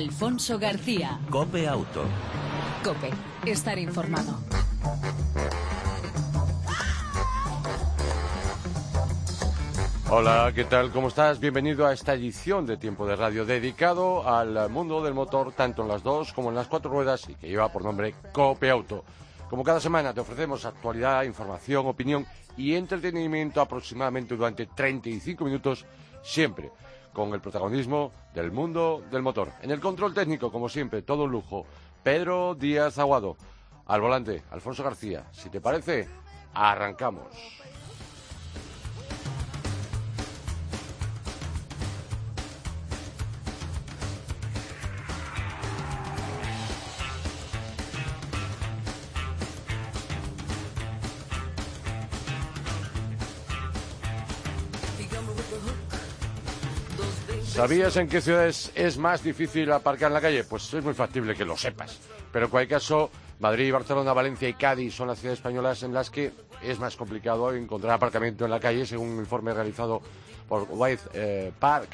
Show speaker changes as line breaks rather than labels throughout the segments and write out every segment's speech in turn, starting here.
Alfonso García.
Cope Auto.
Cope, estar informado.
Hola, ¿qué tal? ¿Cómo estás? Bienvenido a esta edición de Tiempo de Radio dedicado al mundo del motor, tanto en las dos como en las cuatro ruedas y que lleva por nombre Cope Auto. Como cada semana te ofrecemos actualidad, información, opinión y entretenimiento aproximadamente durante 35 minutos siempre con el protagonismo del mundo del motor. En el control técnico, como siempre, todo un lujo. Pedro Díaz Aguado. Al volante, Alfonso García. Si te parece, arrancamos. ¿Sabías en qué ciudades es más difícil aparcar en la calle? Pues es muy factible que lo sepas. Pero en cualquier caso, Madrid, Barcelona, Valencia y Cádiz son las ciudades españolas en las que es más complicado encontrar aparcamiento en la calle, según un informe realizado por White eh, Park.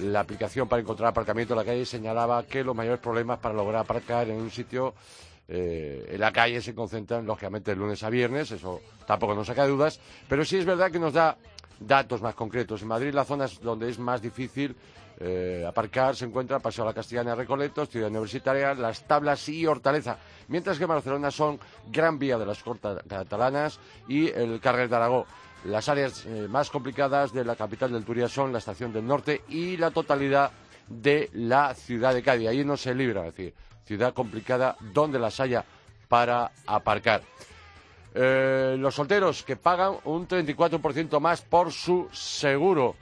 La aplicación para encontrar aparcamiento en la calle señalaba que los mayores problemas para lograr aparcar en un sitio eh, en la calle se concentran, lógicamente, de lunes a viernes, eso tampoco nos saca dudas, pero sí es verdad que nos da datos más concretos. En Madrid, las zonas donde es más difícil eh, aparcar se encuentra Paseo a la Castellana Recoletos, Ciudad Universitaria, Las Tablas y Hortaleza, mientras que Barcelona son Gran Vía de las Cortas Catalanas y el Carrer de Aragó. Las áreas eh, más complicadas de la capital del Turia son la Estación del Norte y la totalidad de la ciudad de Cádiz. Ahí no se libra, es decir, ciudad complicada donde las haya para aparcar. Eh, los solteros que pagan un 34% más por su seguro.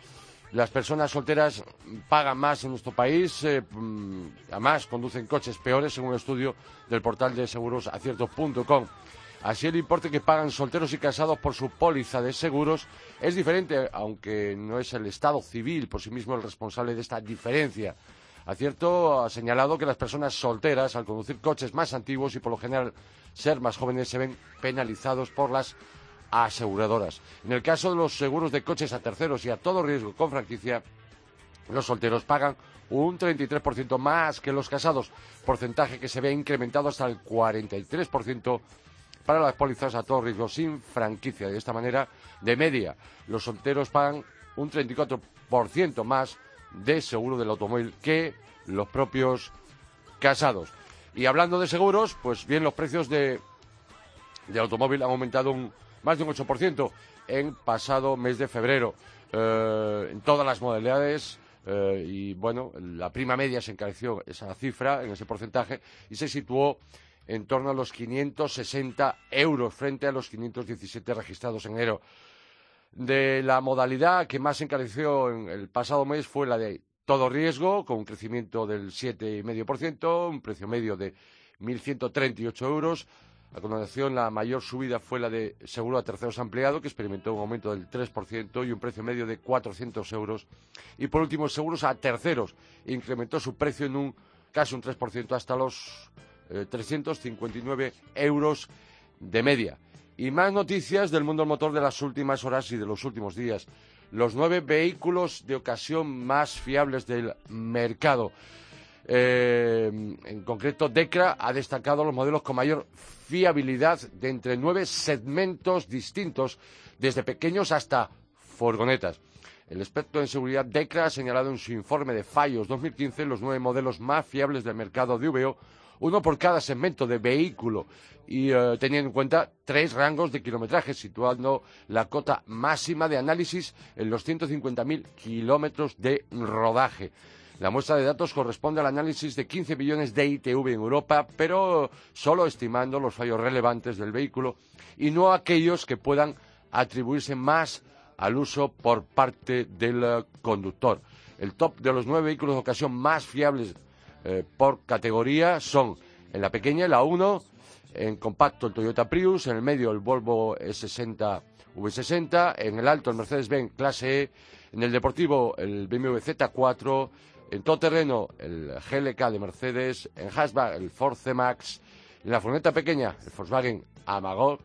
Las personas solteras pagan más en nuestro país, eh, mm, además conducen coches peores, según un estudio del portal de seguros acierto.com. Así el importe que pagan solteros y casados por su póliza de seguros es diferente, aunque no es el Estado civil por sí mismo el responsable de esta diferencia. Acierto ha señalado que las personas solteras, al conducir coches más antiguos y por lo general ser más jóvenes, se ven penalizados por las aseguradoras. En el caso de los seguros de coches a terceros y a todo riesgo con franquicia, los solteros pagan un 33% más que los casados, porcentaje que se ve incrementado hasta el 43% para las pólizas a todo riesgo sin franquicia. De esta manera, de media, los solteros pagan un 34% más de seguro del automóvil que los propios casados. Y hablando de seguros, pues bien, los precios de, de automóvil han aumentado un más de un 8% en pasado mes de febrero. Eh, en todas las modalidades. Eh, y bueno, la prima media se encareció esa cifra, en ese porcentaje, y se situó en torno a los 560 euros frente a los 517 registrados en enero. De la modalidad que más se encareció en el pasado mes fue la de todo riesgo, con un crecimiento del 7,5%, un precio medio de 1.138 euros. A continuación, la mayor subida fue la de seguro a terceros ampliado, que experimentó un aumento del 3% y un precio medio de 400 euros. Y por último, seguros a terceros incrementó su precio en un casi un 3% hasta los 359 eh, euros de media. Y más noticias del mundo del motor de las últimas horas y de los últimos días. Los nueve vehículos de ocasión más fiables del mercado. Eh, en concreto, DECRA ha destacado los modelos con mayor fiabilidad de entre nueve segmentos distintos, desde pequeños hasta furgonetas. El experto en seguridad DECRA ha señalado en su informe de fallos 2015 los nueve modelos más fiables del mercado de VO, uno por cada segmento de vehículo y eh, teniendo en cuenta tres rangos de kilometraje, situando la cota máxima de análisis en los 150.000 kilómetros de rodaje. La muestra de datos corresponde al análisis de 15 millones de ITV en Europa, pero solo estimando los fallos relevantes del vehículo y no aquellos que puedan atribuirse más al uso por parte del conductor. El top de los nueve vehículos de ocasión más fiables eh, por categoría son en la pequeña la 1, en compacto el Toyota Prius, en el medio el Volvo S60 V60, en el alto el Mercedes-Benz clase E, en el deportivo el BMW Z4, en todo terreno, el GLK de Mercedes, en hatchback, el Ford C-Max, en la furgoneta pequeña, el Volkswagen Amarok,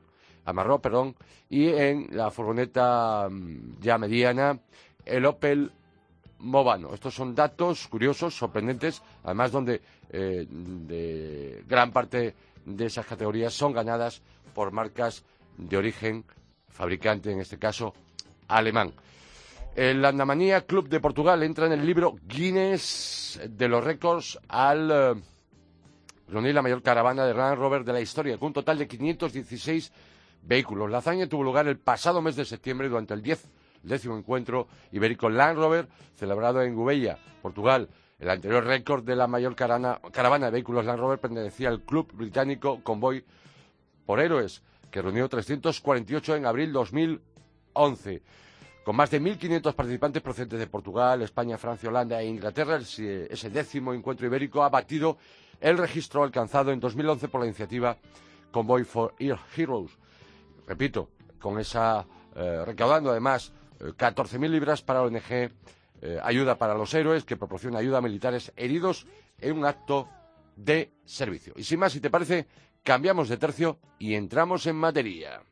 Amarro, perdón, y en la furgoneta mm, ya mediana, el Opel Movano. Estos son datos curiosos, sorprendentes, además donde eh, gran parte de esas categorías son ganadas por marcas de origen fabricante, en este caso, alemán. El Andamanía Club de Portugal entra en el libro Guinness de los récords al eh, reunir la mayor caravana de Land Rover de la historia, con un total de 516 vehículos. La hazaña tuvo lugar el pasado mes de septiembre durante el 10 décimo encuentro ibérico Land Rover, celebrado en Gubella, Portugal. El anterior récord de la mayor caravana de vehículos Land Rover pertenecía al club británico Convoy por Héroes, que reunió 348 en abril 2011. Con más de 1.500 participantes procedentes de Portugal, España, Francia, Holanda e Inglaterra, ese décimo encuentro ibérico ha batido el registro alcanzado en 2011 por la iniciativa Convoy for Heroes. Repito, con esa, eh, recaudando además 14.000 eh, libras para ONG eh, Ayuda para los Héroes, que proporciona ayuda a militares heridos en un acto de servicio. Y sin más, si te parece, cambiamos de tercio y entramos en materia.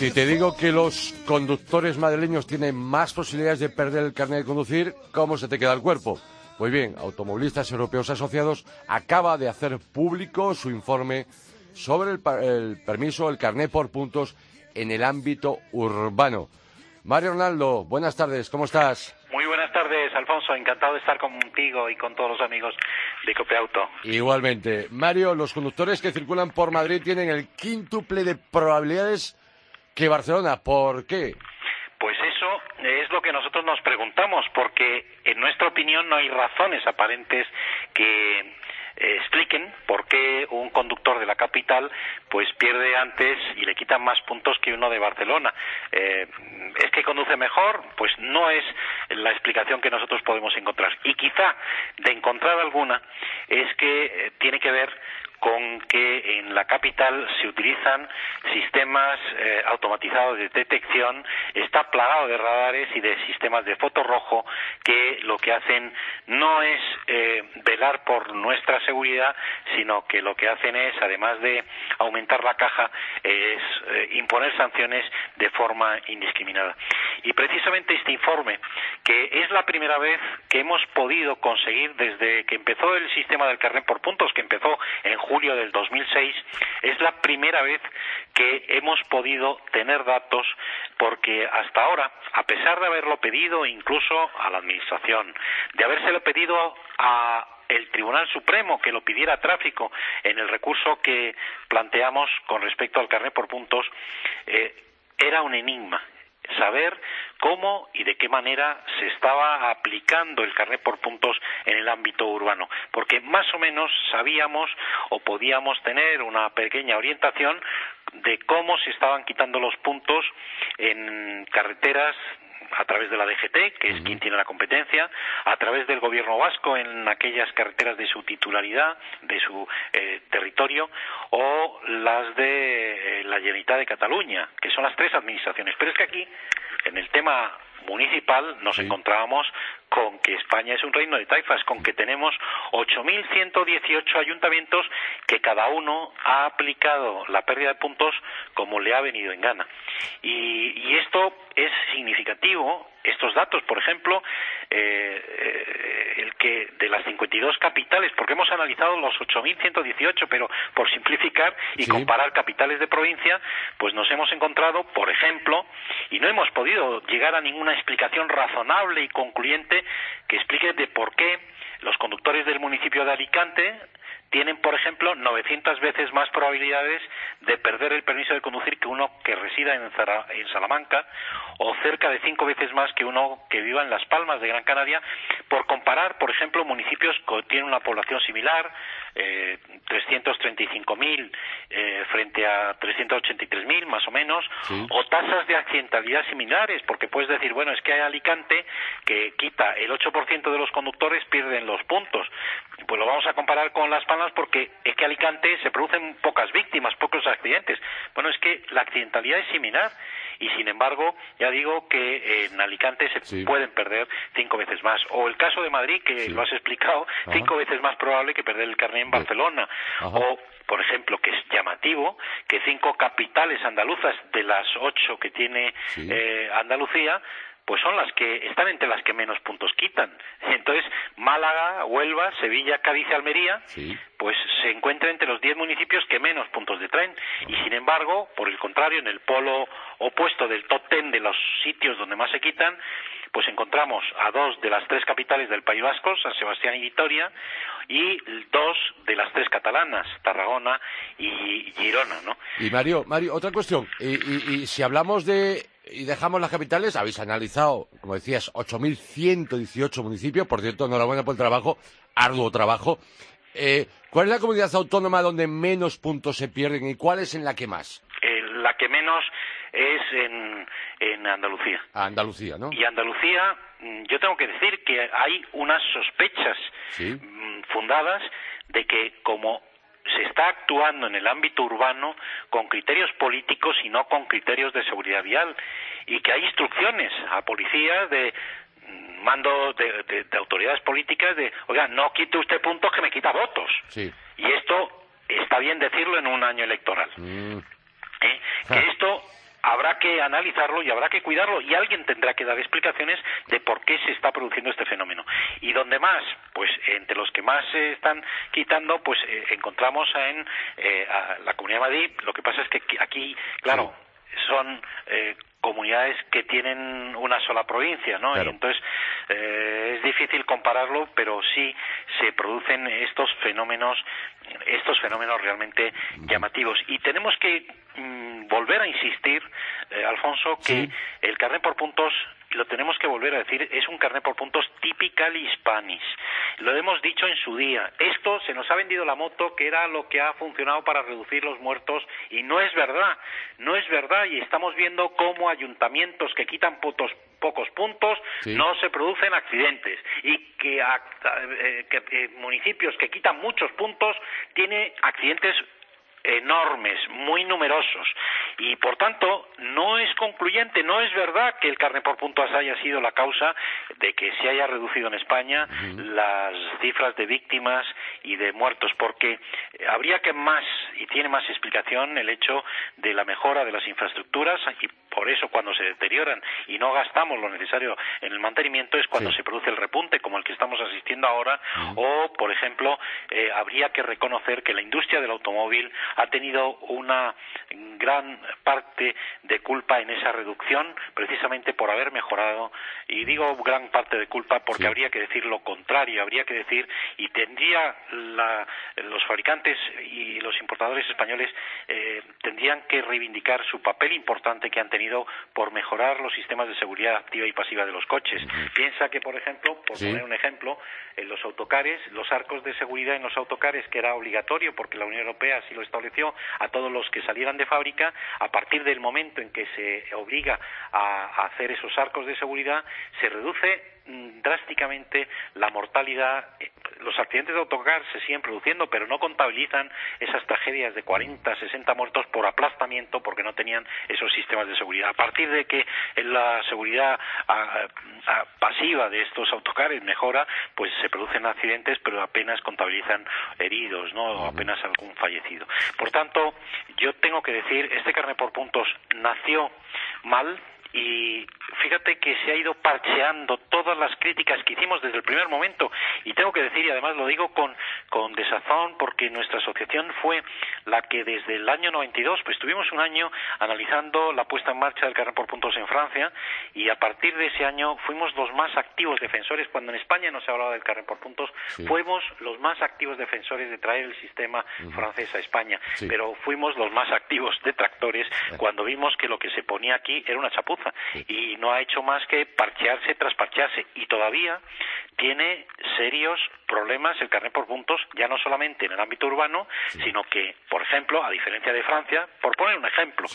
Si te digo que los conductores madrileños tienen más posibilidades de perder el carnet de conducir, ¿cómo se te queda el cuerpo? Pues bien, Automovilistas Europeos Asociados acaba de hacer público su informe sobre el, permiso, el carnet por puntos en el ámbito urbano. Mario Ronaldo, buenas tardes, ¿cómo estás?
Muy buenas tardes, Alfonso. Encantado de estar contigo y con todos los amigos de Copeauto.
Igualmente. Mario, los conductores que circulan por Madrid tienen el quíntuple de probabilidades Barcelona. ¿Por qué?
Pues eso es lo que nosotros nos preguntamos, porque en nuestra opinión no hay razones aparentes que eh, expliquen por qué un conductor de la capital pues pierde antes y le quitan más puntos que uno de Barcelona. Eh, ¿Es que conduce mejor? Pues no es la explicación que nosotros podemos encontrar. Y quizá de encontrar alguna es que eh, tiene que ver con que en la capital se utilizan sistemas eh, automatizados de detección, está plagado de radares y de sistemas de foto rojo que lo que hacen no es eh, velar por nuestra seguridad, sino que lo que hacen es, además de aumentar la caja, es eh, imponer sanciones de forma indiscriminada. Y precisamente este informe, que es la primera vez que hemos podido conseguir desde que empezó el sistema del carnet por puntos, que empezó en julio del 2006, es la primera vez que hemos podido tener datos porque hasta ahora, a pesar de haberlo pedido incluso a la Administración, de habérselo pedido a el Tribunal Supremo que lo pidiera tráfico en el recurso que planteamos con respecto al carnet por puntos, eh, era un enigma saber cómo y de qué manera se estaba aplicando el carnet por puntos en el ámbito urbano, porque más o menos sabíamos o podíamos tener una pequeña orientación de cómo se estaban quitando los puntos en carreteras a través de la DGT, que es quien tiene la competencia, a través del gobierno vasco en aquellas carreteras de su titularidad, de su eh, territorio, o las de eh, la Generalitat de Cataluña, que son las tres administraciones. Pero es que aquí, en el tema municipal, nos encontrábamos con que España es un reino de taifas, con que tenemos 8.118 ayuntamientos que cada uno ha aplicado la pérdida de puntos como le ha venido en gana. Y, esto es significativo. Estos datos, por ejemplo, eh, eh, el que de las 52 capitales, porque hemos analizado los 8.118, pero por simplificar y comparar capitales de provincia, pues nos hemos encontrado, por ejemplo, y no hemos podido llegar a ninguna explicación razonable y concluyente que explique de por qué los conductores del municipio de Alicante tienen, por ejemplo, 900 veces más probabilidades de perder el permiso de conducir que uno que resida en, en, Salamanca o cerca de cinco veces más que uno que viva en Las Palmas de Gran Canaria, por comparar, por ejemplo, municipios que tienen una población similar, eh, 335.000 eh, frente a 383.000 más o menos, o tasas de accidentalidad similares, porque puedes decir, bueno, es que hay Alicante que quita el 8% de los conductores pierden los puntos. Pues lo vamos a comparar con Las Palmas porque es que Alicante se producen pocas víctimas, pocos accidentes. Bueno, es que la accidentalidad es similar y sin embargo ya digo que en Alicante se pueden perder cinco veces más. O el caso de Madrid que lo has explicado cinco veces más probable que perder el carnet en Barcelona. O por ejemplo, que es llamativo que cinco capitales andaluzas de las ocho que tiene eh, Andalucía pues son las que están entre las que menos puntos quitan. Entonces, Málaga, Huelva, Sevilla, Cádiz y Almería, pues se encuentran entre los diez municipios que menos puntos detraen. Y sin embargo, por el contrario, en el polo opuesto del top ten de los sitios donde más se quitan, pues encontramos a dos de las tres capitales del País Vasco, San Sebastián y Vitoria, y dos de las tres catalanas, Tarragona y Girona, ¿no?
Y Mario, Mario, otra cuestión. y si hablamos de y dejamos las capitales, habéis analizado, como decías, 8.118 municipios, por cierto, enhorabuena por el trabajo, arduo trabajo. Eh, ¿Cuál es la comunidad autónoma donde menos puntos se pierden y cuál es en la que más?
Eh, la que menos es en, en Andalucía.
Andalucía, ¿no?
Y Andalucía, mm, yo tengo que decir que hay unas sospechas mm, fundadas de que como se está actuando en el ámbito urbano con criterios políticos y no con criterios de seguridad vial y que hay instrucciones a policías de mm, mando de, autoridades políticas de, oiga, no quite usted puntos que me quita votos. Y esto está bien decirlo en un año electoral. Mm. ¿Eh? Que esto habrá que analizarlo y habrá que cuidarlo y alguien tendrá que dar explicaciones de por qué se está produciendo este fenómeno. Y donde más, pues entre los que más se están quitando, pues eh, encontramos en eh, la Comunidad de Madrid. Lo que pasa es que aquí, claro, son eh, comunidades que tienen una sola provincia, ¿no? Y entonces eh, es difícil compararlo, pero sí se producen estos fenómenos, estos fenómenos realmente llamativos. Y tenemos que mm, volver a insistir, eh, Alfonso, que el carnet por puntos lo tenemos que volver a decir, es un carnet por puntos typical hispanis. Lo hemos dicho en su día. Esto se nos ha vendido la moto que era lo que ha funcionado para reducir los muertos y no es verdad. No es verdad y estamos viendo cómo ayuntamientos que quitan pocos puntos no se producen accidentes y que, eh, eh, municipios que quitan muchos puntos tienen accidentes enormes, muy numerosos. Y por tanto, no es concluyente, no es verdad que el carne por puntos haya sido la causa de que se haya reducido en España las cifras de víctimas y de muertos, porque habría que más, y tiene más explicación, el hecho de la mejora de las infraestructuras y por eso cuando se deterioran y no gastamos lo necesario en el mantenimiento es cuando se produce el repunte como el que estamos asistiendo ahora o, por ejemplo, eh, habría que reconocer que la industria del automóvil ha tenido una gran parte de culpa en esa reducción precisamente por haber mejorado. Y digo gran parte de culpa porque habría que decir lo contrario habría que decir y tendría los fabricantes y los importadores españoles eh, tendrían que reivindicar su papel importante que han tenido por mejorar los sistemas de seguridad activa y pasiva de los coches. Piensa que por ejemplo por poner un ejemplo en los autocares los arcos de seguridad en los autocares que era obligatorio porque la Unión Europea así lo estableció a todos los que salieran de fábrica a partir del momento en que se obliga a hacer esos arcos de seguridad se reduce Mm, drásticamente la mortalidad. Eh, los accidentes de autocar se siguen produciendo, pero no contabilizan esas tragedias de 40, 60 muertos por aplastamiento porque no tenían esos sistemas de seguridad. A partir de que la seguridad pasiva de estos autocares mejora, pues se producen accidentes, pero apenas contabilizan heridos, no apenas algún fallecido. Por tanto, yo tengo que decir, este carne por puntos nació mal, y fíjate que se ha ido parcheando todas las críticas que hicimos desde el primer momento. Y tengo que decir y además lo digo con, con desazón porque nuestra asociación fue la que desde el año 92, pues tuvimos un año analizando la puesta en marcha del carnet por puntos en Francia y a partir de ese año fuimos los más activos defensores, cuando en España no se hablaba del carnet por puntos, fuimos los más activos defensores de traer el sistema francés a España, pero fuimos los más activos detractores cuando vimos que lo que se ponía aquí era una chapuza y no ha hecho más que parchearse tras parchearse. Y todavía tiene serios problemas el carnet por puntos, ya no solamente en el ámbito urbano, sino que, por ejemplo, a diferencia de Francia, por poner un ejemplo,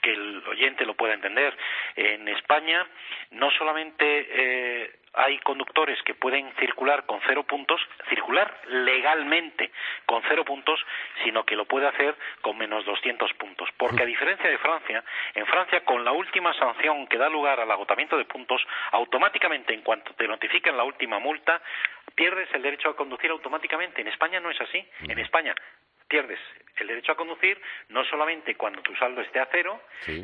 que el oyente lo pueda entender, en España no solamente eh, hay conductores que pueden circular con cero puntos, circular legalmente con cero puntos, sino que lo puede hacer con menos 200 puntos. Porque a diferencia de Francia, en Francia con la última sanción que da lugar al agotamiento de puntos, automáticamente en cuanto te notifican la última multa, pierdes el derecho a conducir automáticamente. En España no es así. En España pierdes el derecho a conducir no solamente cuando tu saldo esté a cero,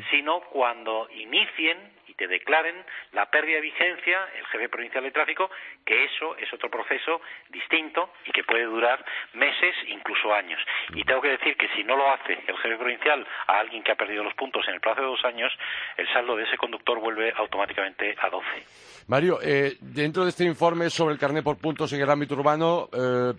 sino cuando inicien te declaren la pérdida de vigencia, el jefe provincial de tráfico, que eso es otro proceso distinto y que puede durar meses, incluso años. Y tengo que decir que si no lo hace el jefe provincial a alguien que ha perdido los puntos en el plazo de dos años, el saldo de ese conductor vuelve automáticamente a 12.
Mario, eh, dentro de este informe sobre el carnet por puntos en el ámbito urbano, eh,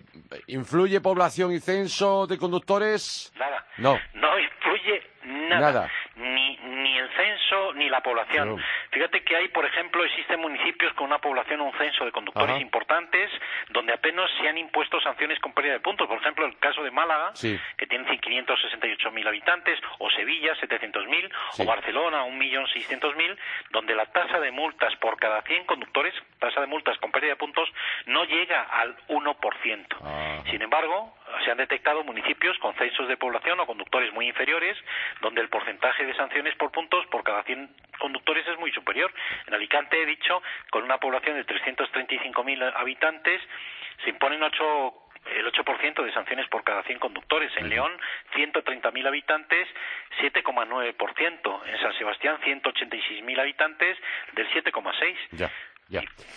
¿influye población y censo de conductores?
Nada.
No.
No influye nada. Ni, ni el censo ni la población. Fíjate que hay, por ejemplo, existen municipios con una población o un censo de conductores importantes donde apenas se han impuesto sanciones con pérdida de puntos. Por ejemplo, el caso de Málaga, que tiene 568.000 habitantes, o Sevilla, 700.000, o Barcelona, 1.600.000, donde la tasa de multas por cada 100 conductores, tasa de multas con pérdida de puntos, no llega al 1%. Sin embargo, se han detectado municipios con censos de población o conductores muy inferiores, donde el porcentaje de sanciones por puntos por cada 100 conductores es muy superior. En Alicante, he dicho, con una población de 335.000 habitantes, se imponen ocho el 8% de sanciones por cada 100 conductores. En León, 130.000 habitantes, 7,9%. En San Sebastián, 186.000 habitantes, del 7,6%.
Ya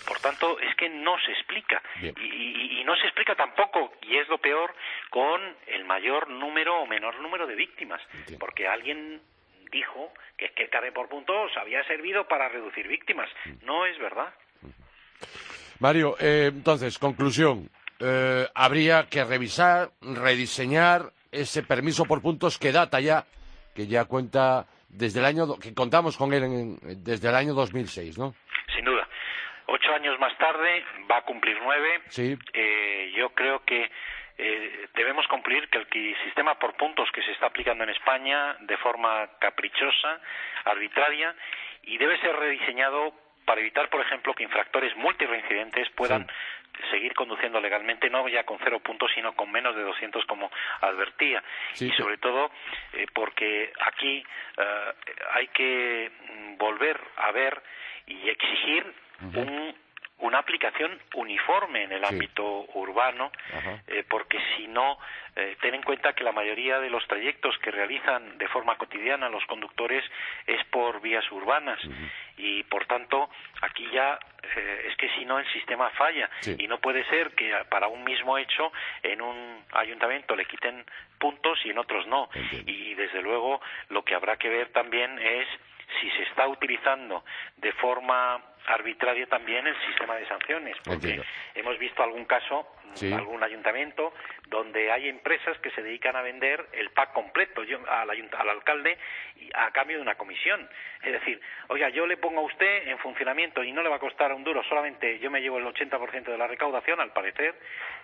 por tanto, es que no se explica. Y, no se explica tampoco, y es lo peor, con el mayor número o menor número de víctimas. Porque alguien dijo que, que el carnet por puntos había servido para reducir víctimas. Mm. No es verdad.
Mario, eh, entonces, conclusión. Eh, habría que revisar, rediseñar ese permiso por puntos que data ya, que ya cuenta desde el año, que contamos con él desde el año 2006, ¿no?
Sin duda ocho años más tarde va a cumplir nueve.
Sí.
Eh, yo creo que eh, debemos cumplir que el sistema por puntos que se está aplicando en España de forma caprichosa, arbitraria, y debe ser rediseñado para evitar, por ejemplo, que infractores multireincidentes puedan seguir conduciendo legalmente, no ya con cero puntos, sino con menos de 200 como advertía. y sobre todo eh, porque aquí hay que mm, volver a ver y exigir una aplicación uniforme en el ámbito urbano, eh, porque si no, eh, ten en cuenta que la mayoría de los trayectos que realizan de forma cotidiana los conductores es por vías urbanas. Y, por tanto, aquí ya eh, es que si no el sistema falla. Y no puede ser que para un mismo hecho en un ayuntamiento le quiten puntos y en otros no. Y, desde luego, lo que habrá que ver también es si se está utilizando de forma arbitraria también el sistema de sanciones, porque hemos visto algún caso, algún ayuntamiento, donde hay empresas que se dedican a vender el pack completo al, al alcalde a cambio de una comisión. Es decir, oiga, yo le pongo a usted en funcionamiento y no le va a costar un duro, solamente yo me llevo el 80% de la recaudación, al parecer,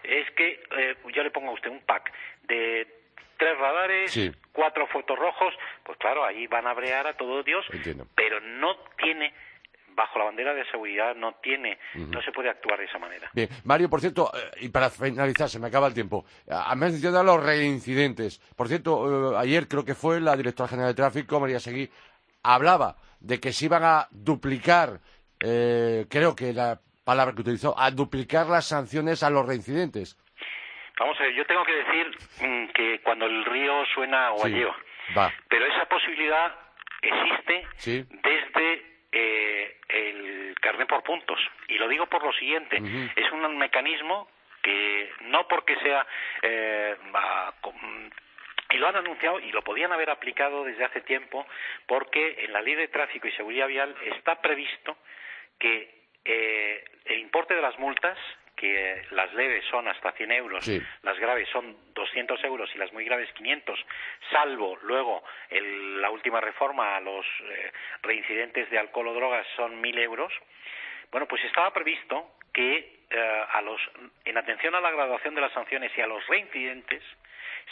es que eh, yo le pongo a usted un pack de tres radares, cuatro fotorrojos, pues claro, ahí van a brear a todo Dios, pero no tiene bajo la bandera de seguridad no tiene, no se puede actuar de esa manera.
Bien, Mario, por cierto, eh, y para finalizar, se me acaba el tiempo, a mencionado los reincidentes. Por cierto, eh, ayer creo que fue la directora general de tráfico, María Seguí, hablaba de que se iban a duplicar, eh, creo que la palabra que utilizó, a duplicar las sanciones a los reincidentes.
Vamos a ver, yo tengo que decir mm, que cuando el río suena agua lleva. Pero esa posibilidad existe desde eh, el carnet por puntos. Y lo digo por lo siguiente, es un mecanismo que no porque sea eh, y lo han anunciado y lo podían haber aplicado desde hace tiempo porque en la ley de tráfico y seguridad vial está previsto que eh, el importe de las multas que las leves son hasta 100 euros, las graves son 200 euros y las muy graves 500, salvo luego la última reforma a los eh, reincidentes de alcohol o drogas son 1.000 euros. Bueno, pues estaba previsto que eh, a los, en atención a la graduación de las sanciones y a los reincidentes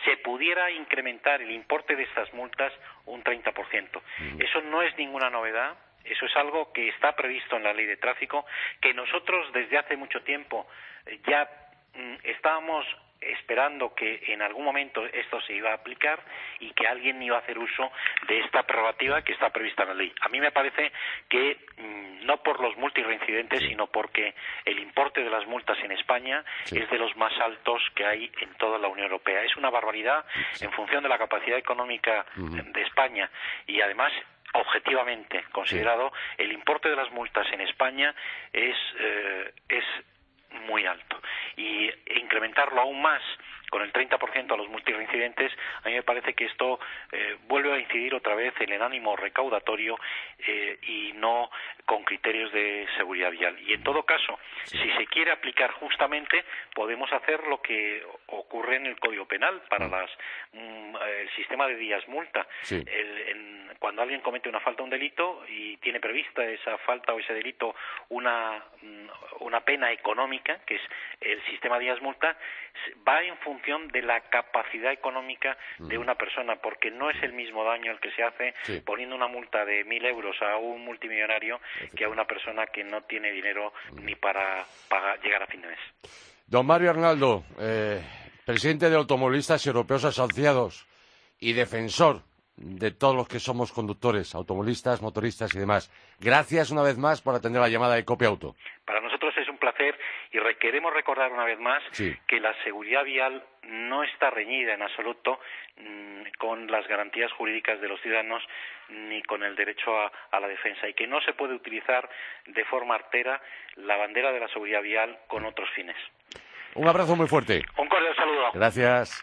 se pudiera incrementar el importe de estas multas un 30%. Eso no es ninguna novedad eso es algo que está previsto en la ley de tráfico, que nosotros desde hace mucho tiempo eh, ya mm, estábamos esperando que en algún momento esto se iba a aplicar y que alguien iba a hacer uso de esta prerrogativa que está prevista en la ley. A mí me parece que mm, no por los multireincidentes, sino porque el importe de las multas en España es de los más altos que hay en toda la Unión Europea. Es una barbaridad en función de la capacidad económica de España. Y además objetivamente considerado, el importe de las multas en España es, eh, es muy alto. Y incrementarlo aún más con el 30% a los multireincidentes, a mí me parece que esto eh, vuelve a incidir otra vez en el ánimo recaudatorio eh, y no con criterios de seguridad vial. Y en todo caso, si se quiere aplicar justamente, podemos hacer lo que ocurre en el Código Penal para mm. las, mm, el sistema de días multa. Cuando alguien comete una falta o un delito y tiene prevista esa falta o ese delito una, mm, una pena económica, que es el sistema de días multa, va en función de la capacidad económica de una persona, porque no es el mismo daño el que se hace poniendo una multa de mil euros a un multimillonario que a una persona que no tiene dinero ni para pagar, llegar a fin de mes.
Don Mario Arnaldo, eh, presidente de Automovilistas Europeos Asociados y defensor de todos los que somos conductores, automovilistas, motoristas y demás. Gracias una vez más por atender la llamada de Copia Auto.
Para nosotros es un placer y queremos recordar una vez más que la seguridad vial no está reñida en absoluto mm, con las garantías jurídicas de los ciudadanos ni con el derecho a, la defensa y que no se puede utilizar de forma artera la bandera de la seguridad vial con otros fines.
Un abrazo muy fuerte.
Un cordial saludo.
Gracias.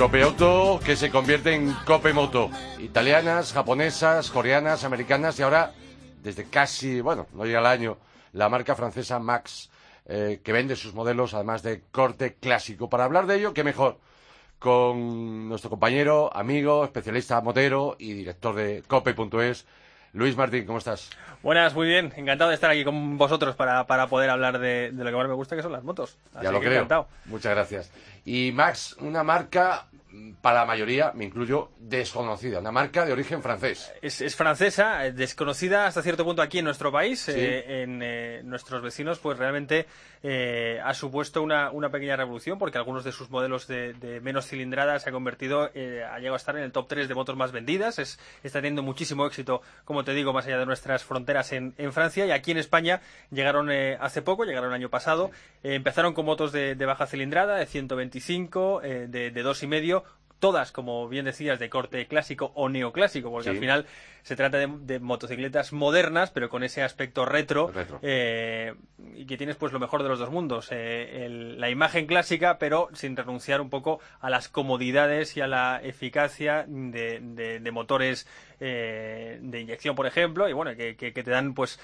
Copeauto que se convierte en Copemoto. Italianas, japonesas, coreanas, americanas y ahora, desde casi, bueno, no llega el año, la marca francesa Max, eh, que vende sus modelos además de corte clásico. Para hablar de ello, qué mejor con nuestro compañero, amigo, especialista motero y director de cope.es, Luis Martín, ¿cómo estás?
Buenas, muy bien. Encantado de estar aquí con vosotros para, poder hablar de, lo que más me gusta, que son las motos.
ya lo creo. Encantado. Muchas gracias. Y Max, una marca para la mayoría, me incluyo, desconocida, una marca de origen francés.
Es, francesa, eh, desconocida hasta cierto punto aquí en nuestro país, eh, en eh, nuestros vecinos, pues realmente ha supuesto una, pequeña revolución porque algunos de sus modelos de, menos cilindrada se ha convertido, ha llegado a estar en el top 3 de motos más vendidas, es, está teniendo muchísimo éxito, como te digo, más allá de nuestras fronteras en, Francia. Y aquí en España llegaron hace poco, llegaron el año pasado, empezaron con motos de, baja cilindrada, de 125, de, de dos y medio, todas, como bien decías, de corte clásico o neoclásico, porque al final se trata de, motocicletas modernas, pero con ese aspecto retro, eh, y que tienes pues lo mejor de los dos mundos. Eh, la imagen clásica, pero sin renunciar un poco a las comodidades y a la eficacia de, motores eh, de inyección, por ejemplo, y bueno, que, te dan pues,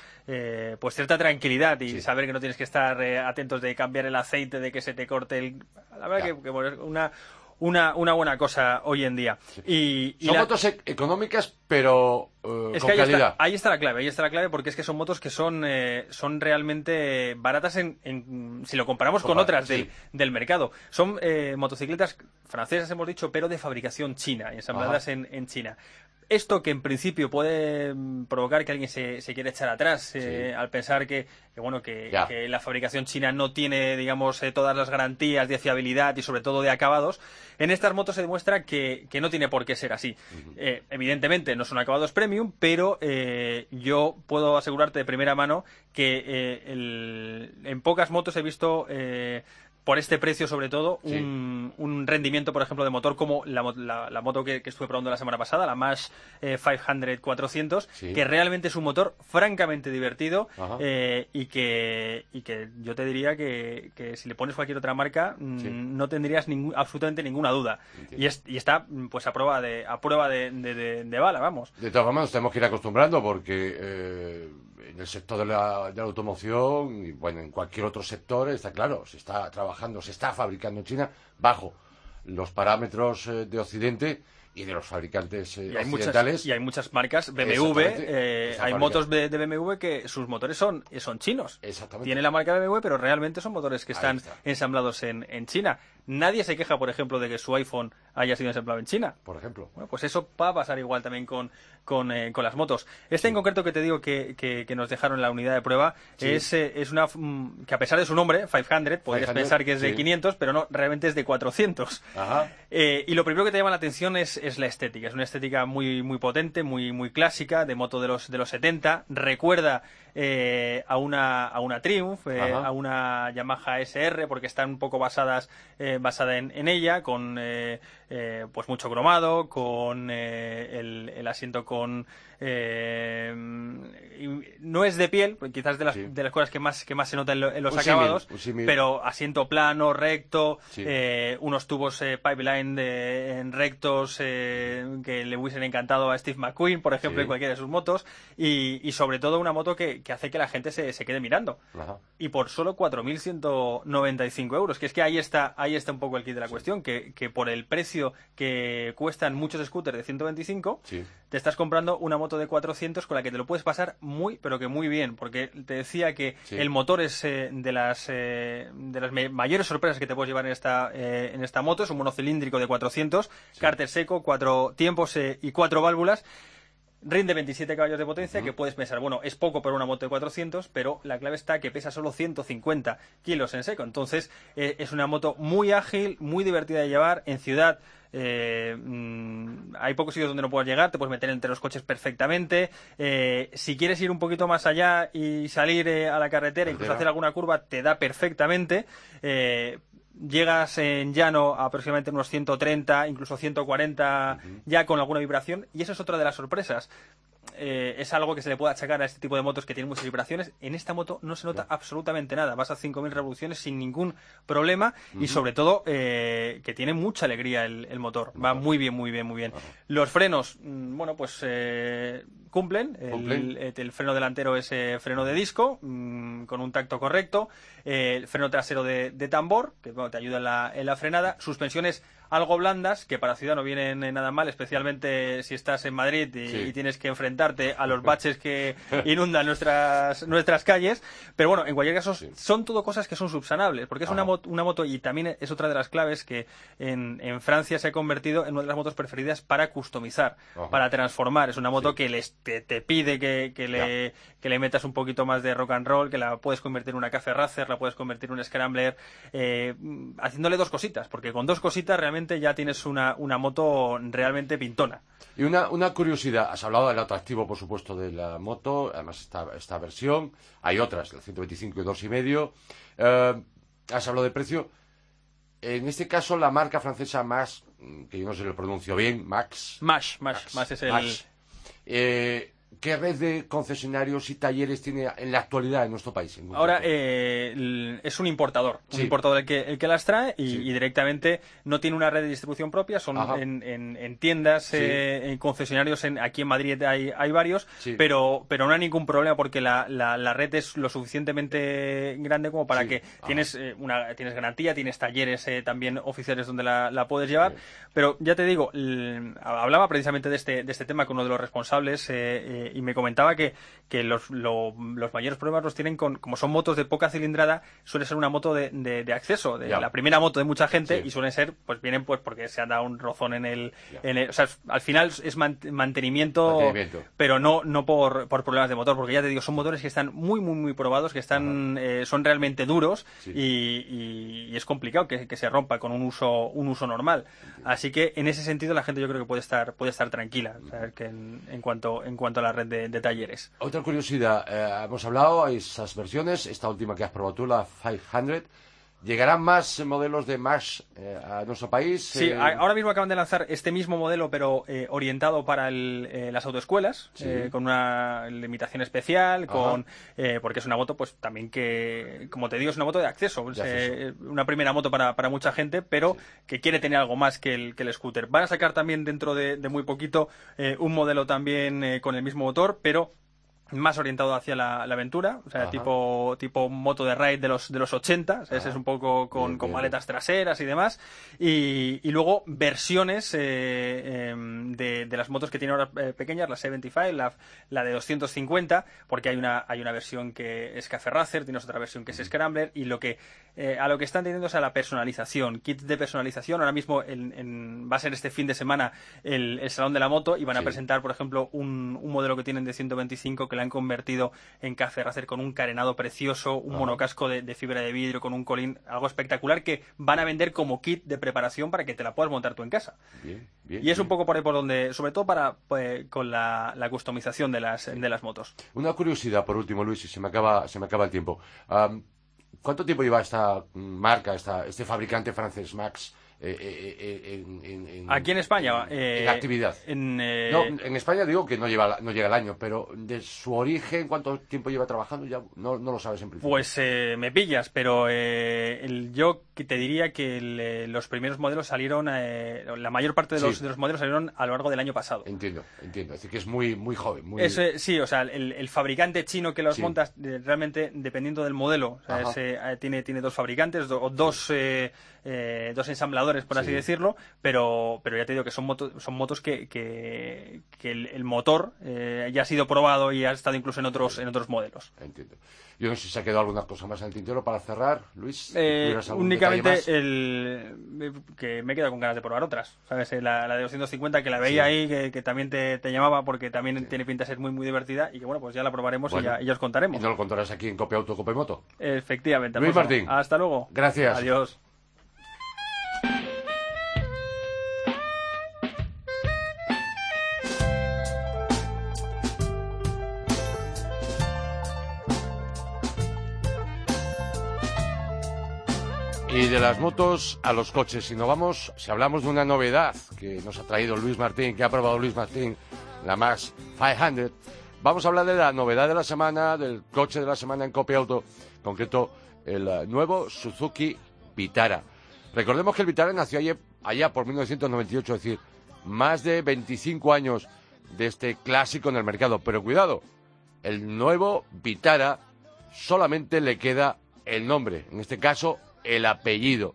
pues cierta tranquilidad y saber que no tienes que estar atentos de cambiar el aceite, de que se te corte el... La verdad que, que una una, una buena cosa hoy en día. Y,
son motos e-, económicas, pero eh, con
ahí
calidad.
Está, ahí está la clave, ahí está la clave porque es que son motos que son, eh, son realmente baratas en, si lo comparamos con otras del, del, mercado. Son eh, motocicletas francesas, hemos dicho, pero de fabricación china, ensambladas en, en China esto que en principio puede mm, provocar que alguien se, se quiera echar atrás eh, al pensar que, bueno que, la fabricación china no tiene digamos eh, todas las garantías de fiabilidad y sobre todo de acabados en estas motos se demuestra que, no tiene por qué ser así. Eh, evidentemente no son acabados premium pero yo puedo asegurarte de primera mano que en pocas motos he visto por este precio sobre todo un, rendimiento por ejemplo de motor como la, moto que, estuve probando la semana pasada la Mash 500 eh, 400 que realmente es un motor francamente divertido eh, y que y que yo te diría que, si le pones cualquier otra marca mm, no tendrías absolutamente ninguna duda. Y, está pues a prueba de a prueba de, bala vamos.
De todas formas nos tenemos que ir acostumbrando porque eh, en el sector de la, de la, automoción y bueno, en cualquier otro sector está claro, se está trabajando, se está fabricando en China bajo los parámetros eh, de Occidente y de los fabricantes eh, y hay occidentales.
Muchas, y hay muchas marcas, BMW, eh, hay motos de, BMW que sus motores son, son chinos. Tiene la marca BMW, pero realmente son motores que están ensamblados en, en China. Nadie se queja, por ejemplo, de que su iPhone haya sido ensamblado en China.
Por ejemplo.
Bueno, pues eso va a pasar igual también con, con, eh, con las motos. Este en concreto que te digo que, que, nos dejaron en la unidad de prueba es, eh, es una mm, que a pesar de su nombre, 500, podrías pensar que es de 500, pero no, realmente es de 400. Ajá. Eh, y lo primero que te llama la atención es, es la estética. Es una estética muy, muy potente, muy, muy clásica, de moto de los, de los 70. Recuerda eh, a, una, a una Triumph, a una Yamaha SR, porque están un poco basadas eh, basada en, en, ella, con pues mucho cromado, con el, el, asiento con eh, no es de piel, quizás de las, de las cosas que más, que más se nota en, los acabados, pero asiento plano, recto, eh, unos tubos eh, pipeline en rectos que le hubiesen encantado a Steve McQueen, por ejemplo, en cualquiera de sus motos, y, sobre todo una moto que, hace que la gente se, se quede mirando. Y por solo 4.195 euros, que es que ahí está, ahí está un poco el kit de la cuestión, que, que por el precio que cuestan muchos scooters de 125, te estás comprando una moto de 400 con la que te lo puedes pasar muy, pero que muy bien, porque te decía que el motor es eh, de las eh, de las mayores sorpresas que te puedes llevar en esta eh, en esta moto, es un monocilíndrico de 400, cárter seco, cuatro tiempos y cuatro válvulas. Rinde 27 caballos de potencia, que puedes pensar, bueno, es poco para una moto de 400, pero la clave está que pesa solo 150 kilos en seco. Entonces, es una moto muy ágil, muy divertida de llevar. En ciudad eh, mm, hay pocos sitios donde no puedes llegar, te puedes meter entre los coches perfectamente. Eh, si quieres ir un poquito más allá y salir eh, a la carretera, incluso hacer alguna curva, te da perfectamente. Llegas en llano a aproximadamente unos 130, incluso 140 ya con alguna vibración y eso es otra de las sorpresas. Eh, es algo que se le puede achacar a este tipo de motos que tienen muchas vibraciones. En esta moto no se nota absolutamente nada. Vas a 5.000 revoluciones sin ningún problema y sobre todo eh, que tiene mucha alegría el, motor. Va muy bien, muy bien, muy bien. Los frenos, mm, bueno, pues eh, cumplen. El, freno delantero es freno de disco mm, con un tacto correcto. el freno trasero de, tambor, que te ayuda en la, en la frenada. Suspensiones algo blandas, que para ciudad no vienen nada mal, especialmente si estás en Madrid y, tienes que enfrentarte a los baches que inundan nuestras, nuestras calles. Pero bueno, en cualquier caso, son todo cosas que son subsanables, porque es una, moto, una moto y también es otra de las claves que en, en, Francia se ha convertido en una de las motos preferidas para customizar, para transformar. Es una moto que les, te, pide que, que le, que le metas un poquito más de rock and roll, que la puedes convertir en una café racer, la puedes convertir en un scrambler, eh, haciéndole dos cositas, porque con dos cositas realmente ya tienes una, una moto realmente pintona.
Y una, una curiosidad, has hablado del atractivo, por supuesto, de la moto, además esta, esta versión, hay otras, la 125 y 2,5. y medio. Eh, has hablado de precio. En este caso, la marca francesa más, que yo no se lo pronuncio bien, Max.
Max, Max, Max, es el...
Eh, ¿Qué red de concesionarios y talleres tiene en la actualidad en nuestro país?
Ahora eh, es un importador, un importador el que, el que las trae y, directamente no tiene una red de distribución propia, son en, en, tiendas, eh, en concesionarios, en, aquí en Madrid hay, hay varios, pero, pero no hay ningún problema porque la, la, red es lo suficientemente grande como para que tienes, eh, una, tienes garantía, tienes talleres también oficiales donde la, la puedes llevar, pero ya te digo, hablaba precisamente de este, de este tema con uno de los responsables eh, y me comentaba que, que los, los mayores problemas los tienen con, como son motos de poca cilindrada, suele ser una moto de, de, acceso, de la primera moto de mucha gente y suelen ser, pues vienen pues porque se han dado un rozón en el, en el o sea, al final es mantenimiento, pero no, no por, por problemas de motor, porque ya te digo, son motores que están muy, muy, muy probados, que están, eh, son realmente duros y, y, es complicado que, que, se rompa con un uso, un uso normal. Así que en ese sentido la gente yo creo que puede estar, puede estar tranquila, que en, en, cuanto, en cuanto a la red de, talleres.
Otra curiosidad, eh, hemos hablado, hay esas versiones, esta última que has probado tú, la 500, ¿Llegarán más modelos de Max eh, a nuestro país?
Sí, eh, ahora mismo acaban de lanzar este mismo modelo, pero eh, orientado para las autoescuelas, con una limitación especial, con porque es una moto, pues también que, como te digo, es una moto de acceso. una primera moto para, para mucha gente, pero que quiere tener algo más que el, que el scooter. Van a sacar también dentro de, de muy poquito un modelo también con el mismo motor, pero más orientado hacia la, aventura, o sea, tipo, tipo moto de ride de los, de los 80, ese es un poco con, con maletas traseras y demás, y, y luego versiones eh, em, de, de, las motos que tiene ahora eh, pequeñas, la 75, la, la de 250, porque hay una, hay una versión que es Café Racer, tienes otra versión que es Scrambler, y lo que, eh, a lo que están teniendo es a la personalización, kits de personalización, ahora mismo en, va a ser este fin de semana el, el Salón de la Moto, y van a presentar, por ejemplo, un, un modelo que tienen de 125 que la han convertido en café racer con un carenado precioso, un monocasco de, fibra de vidrio con un colín, algo espectacular que van a vender como kit de preparación para que te la puedas montar tú en casa. y es un poco por ahí por donde, sobre todo para pues, con la, customización de las, de las motos.
Una curiosidad por último, Luis, y se me acaba, se me acaba el tiempo. ¿Cuánto tiempo lleva esta marca, esta, este fabricante francés Max? Eh,
eh, eh, aquí en España
en actividad. en, en España digo que no lleva no llega el año pero de su origen cuánto tiempo lleva trabajando ya no, no lo sabes en principio.
Pues me pillas pero yo te diría que los primeros modelos salieron la mayor parte de los, de los, modelos salieron a lo largo del año pasado.
Entiendo entiendo. Es decir que es muy muy joven
sí o sea el, fabricante chino que los monta realmente dependiendo del modelo tiene tiene dos fabricantes o dos dos ensambladores por así decirlo, pero, pero ya te digo que son, motos son motos que, que, el, motor eh, ya ha sido probado y ha estado incluso en otros, en otros modelos.
Entiendo. Yo no sé si se ha quedado alguna cosa más en el tintero para cerrar, Luis.
Eh, únicamente el que me he quedado con ganas de probar otras. ¿Sabes? Eh, la, de 250 que la veía ahí, que, también te, llamaba porque también tiene pinta de ser muy muy divertida y que bueno, pues ya la probaremos y, ya, os contaremos.
Y no lo contarás aquí en Copia Auto, Copia Moto.
Efectivamente.
Luis Martín.
Hasta luego.
Gracias.
Adiós.
Y de las motos a los coches, si no vamos, si hablamos de una novedad que nos ha traído Luis Martín, que ha probado Luis Martín, la Max 500, vamos a hablar de la novedad de la semana, del coche de la semana en Copia Auto, concreto el eh, nuevo Suzuki Vitara. Recordemos que el Vitara nació allá, allá por 1998, es decir, más de 25 años de este clásico en el mercado. Pero cuidado, el nuevo Vitara solamente le queda el nombre, en este caso el apellido.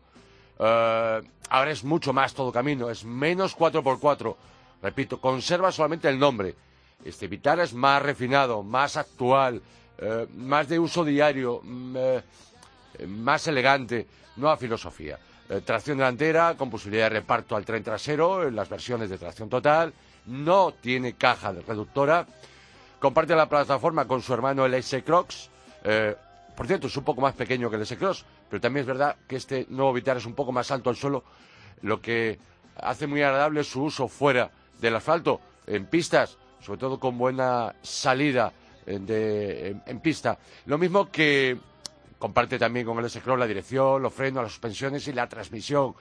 Eh, ahora es mucho más todo camino, es menos 4x4. Repito, conserva solamente el nombre. Este Vitara es más refinado, más actual, eh, más de uso diario, mm, eh, más elegante, nueva filosofía. tracción delantera con posibilidad de reparto al tren trasero en las versiones de tracción total. No tiene caja de reductora. Comparte la plataforma con su hermano el S-Crocs. por cierto, es un poco más pequeño que el S-Cross, pero también es verdad que este nuevo Vitara es un poco más alto al suelo, lo que hace muy agradable su uso fuera del asfalto, en pistas, sobre todo con buena salida en, pista. Lo mismo que comparte también con el S-Cross la dirección, los frenos, las suspensiones y la transmisión.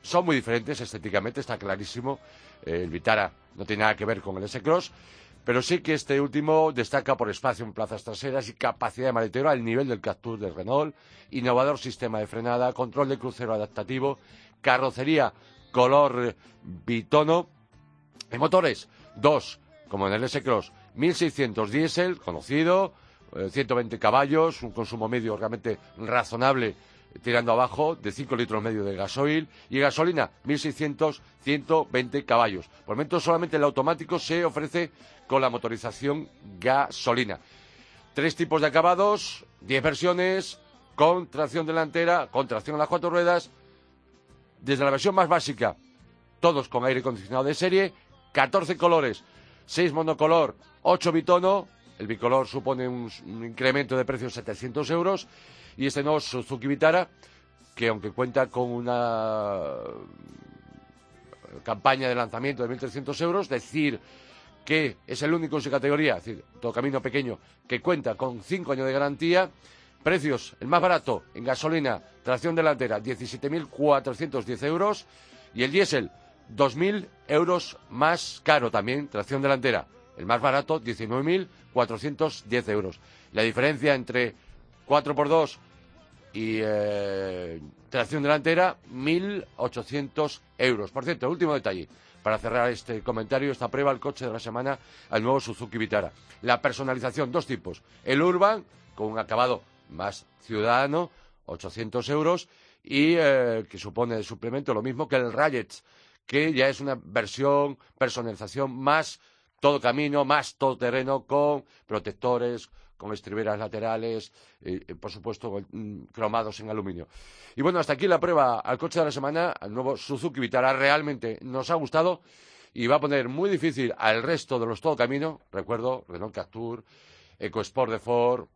son muy diferentes estéticamente, está clarísimo. el Vitara no tiene nada que ver con el S-Cross, pero sí que este último destaca por espacio en plazas traseras y capacidad de maletero al nivel del Captur de Renault, innovador sistema de frenada, control de crucero adaptativo, carrocería color bitono. Y motores, dos, como en el S-Cross, 1600 diésel, conocido, 120 eh, caballos, un consumo medio realmente razonable tirando abajo, de 5 litros medio de gasoil y gasolina 1600, 120 caballos. Por el momento solamente el automático se ofrece con la motorización gasolina. Tres tipos de acabados, 10 versiones, con tracción delantera, con tracción a las cuatro ruedas, desde la versión más básica, todos con aire acondicionado de serie, 14 colores, 6 monocolor, 8 bitono, el bicolor supone un, incremento de precios de 700 euros, y este nuevo Suzuki Vitara, que aunque cuenta con una campaña de lanzamiento de 1.300 euros, decir que es el único en su categoría, es decir, todo camino pequeño, que cuenta con 5 años de garantía, Precios, el más barato en gasolina, tracción delantera, 17.410 euros. Y el diésel, 2.000 euros más caro también, tracción delantera. El más barato, 19.410 euros. La diferencia entre 4x2 y eh, tracción delantera, 1.800 euros. Por cierto, último detalle, para cerrar este comentario, esta prueba, el coche de la semana, al nuevo Suzuki Vitara. La personalización, dos tipos. El Urban, con un acabado más ciudadano, 800 euros, y eh, que supone de suplemento lo mismo que el Rayets, que ya es una versión, personalización más todo camino, más todo terreno, con protectores, con estriberas laterales, y, por supuesto mm, cromados en aluminio. Y bueno, hasta aquí la prueba al coche de la semana, al nuevo Suzuki Vitara. Realmente nos ha gustado y va a poner muy difícil al resto de los todo camino. Recuerdo, Renault Captur, EcoSport de Ford,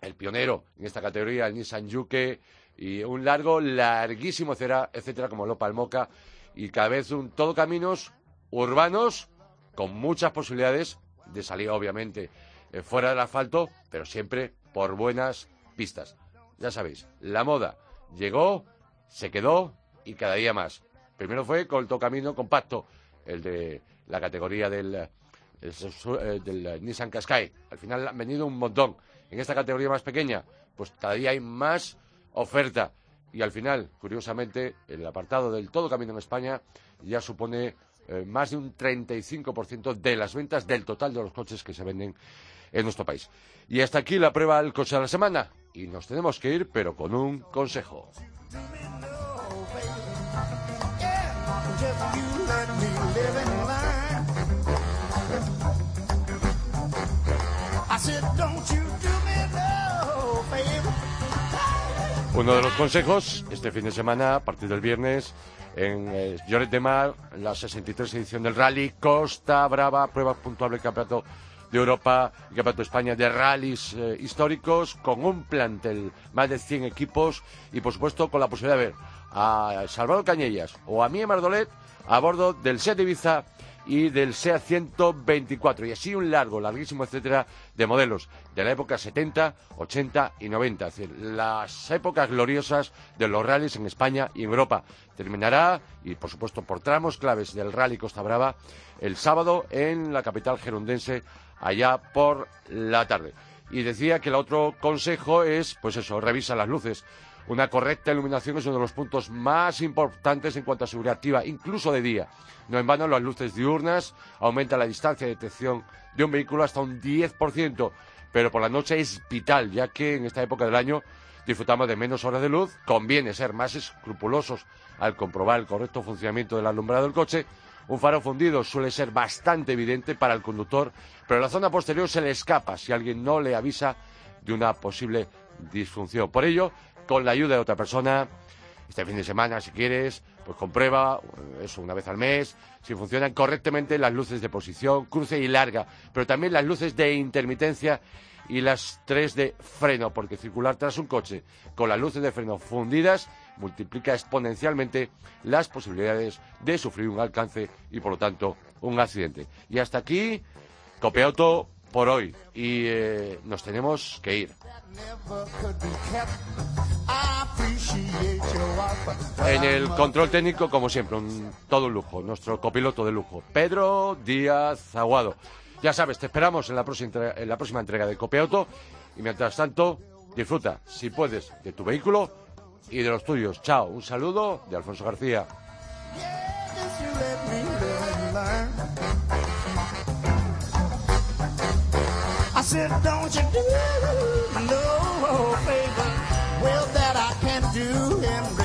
el pionero en esta categoría, el Nissan Yuke, y un largo, larguísimo, etcétera, etcétera como lo Palmoca, y cada vez un todo caminos urbanos con muchas posibilidades de salir, obviamente, eh, fuera del asfalto, pero siempre por buenas pistas. Ya sabéis, la moda llegó, se quedó y cada día más. Primero fue con el tocamino compacto, el de la categoría del, eh, del Nissan Qashqai. Al final han venido un montón en esta categoría más pequeña, pues cada día hay más oferta. Y al final, curiosamente, el apartado del todo camino en España ya supone eh, más de un 35% de las ventas del total de los coches que se venden en nuestro país. Y hasta aquí la prueba del coche de la semana. Y nos tenemos que ir, pero con un consejo. Uno de los consejos, este fin de semana, a partir del viernes, en eh, Lloret de Mar, la 63 edición del Rally Costa Brava, prueba puntuable Campeonato de Europa y Campeonato de España de rallies eh, históricos, con un plantel, más de 100 equipos y, por supuesto, con la posibilidad de ver a Salvador Cañellas o a mí Mardolet a bordo del Seat Ibiza y del SEA 124 y así un largo, larguísimo, etcétera, de modelos de la época 70, 80 y 90, es decir, las épocas gloriosas de los rallies en España y en Europa. Terminará, y por supuesto por tramos claves del Rally Costa Brava, el sábado en la capital gerundense, allá por la tarde. Y decía que el otro consejo es, pues eso, revisa las luces. Una correcta iluminación es uno de los puntos más importantes en cuanto a seguridad activa, incluso de día. No en vano, las luces diurnas aumentan la distancia de detección de un vehículo hasta un 10%, pero por la noche es vital, ya que en esta época del año disfrutamos de menos horas de luz, conviene ser más escrupulosos al comprobar el correcto funcionamiento del alumbrado del coche. Un faro fundido suele ser bastante evidente para el conductor, pero la zona posterior se le escapa si alguien no le avisa de una posible disfunción. Por ello, con la ayuda de otra persona. Este fin de semana, si quieres, pues comprueba, eso una vez al mes, si funcionan correctamente las luces de posición, cruce y larga, pero también las luces de intermitencia y las tres de freno, porque circular tras un coche con las luces de freno fundidas multiplica exponencialmente las posibilidades de sufrir un alcance y, por lo tanto, un accidente. Y hasta aquí, Copeauto por hoy y eh, nos tenemos que ir. En el control técnico, como siempre, todo un lujo, nuestro copiloto de lujo, Pedro Díaz Aguado. Ya sabes, te esperamos en la próxima, en la próxima entrega de Copiauto y mientras tanto, disfruta, si puedes, de tu vehículo y de los tuyos. Chao, un saludo de Alfonso García. I said, don't you do me no favor. Well, that I can do him.